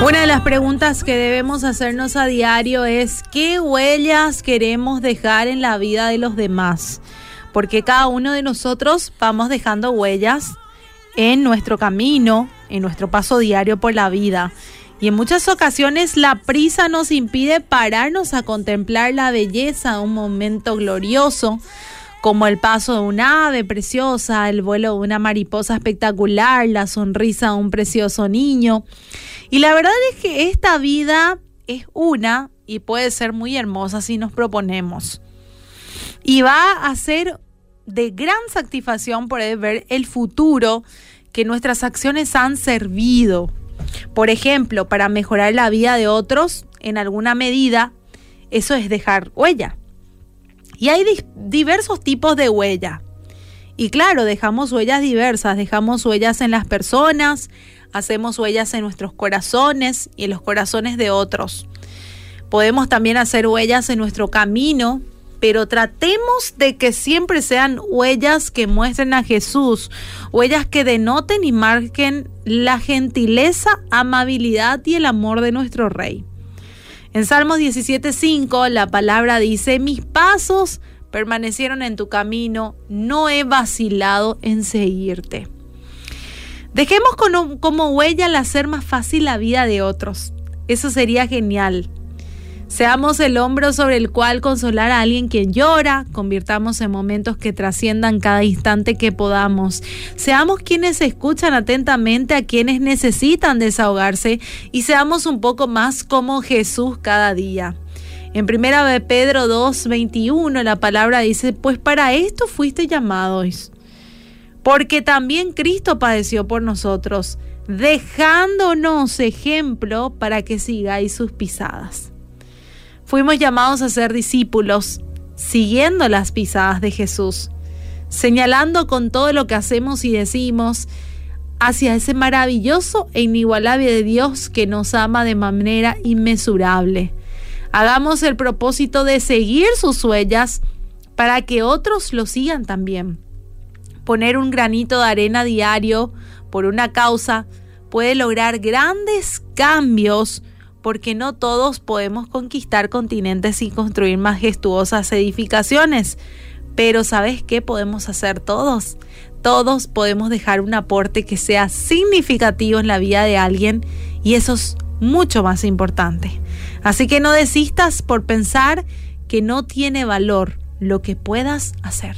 Una de las preguntas que debemos hacernos a diario es ¿qué huellas queremos dejar en la vida de los demás? Porque cada uno de nosotros vamos dejando huellas en nuestro camino, en nuestro paso diario por la vida. Y en muchas ocasiones la prisa nos impide pararnos a contemplar la belleza de un momento glorioso, como el paso de un ave preciosa, el vuelo de una mariposa espectacular, la sonrisa de un precioso niño. Y la verdad es que esta vida es una y puede ser muy hermosa si nos proponemos. Y va a ser de gran satisfacción poder ver el futuro que nuestras acciones han servido. Por ejemplo, para mejorar la vida de otros en alguna medida, eso es dejar huella. Y hay diversos tipos de huella. Y claro, dejamos huellas diversas, dejamos huellas en las personas, hacemos huellas en nuestros corazones y en los corazones de otros. Podemos también hacer huellas en nuestro camino, pero tratemos de que siempre sean huellas que muestren a Jesús, huellas que denoten y marquen la gentileza, amabilidad y el amor de nuestro Rey. En Salmos 17:5 la palabra dice, mis pasos permanecieron en tu camino, no he vacilado en seguirte. Dejemos como, huella el hacer más fácil la vida de otros. Eso sería genial. Seamos el hombro sobre el cual consolar a alguien quien llora, convirtamos en momentos que trasciendan cada instante que podamos. Seamos quienes escuchan atentamente a quienes necesitan desahogarse y seamos un poco más como Jesús cada día. En primera de Pedro 2:21 la palabra dice, "Pues para esto fuiste llamados, porque también Cristo padeció por nosotros, dejándonos ejemplo para que sigáis sus pisadas." Fuimos llamados a ser discípulos, siguiendo las pisadas de Jesús, señalando con todo lo que hacemos y decimos hacia ese maravilloso e inigualable de Dios que nos ama de manera inmesurable. Hagamos el propósito de seguir sus huellas para que otros lo sigan también. Poner un granito de arena diario por una causa puede lograr grandes cambios porque no todos podemos conquistar continentes y construir majestuosas edificaciones. Pero ¿sabes qué podemos hacer todos? Todos podemos dejar un aporte que sea significativo en la vida de alguien y eso es mucho más importante. Así que no desistas por pensar que no tiene valor lo que puedas hacer.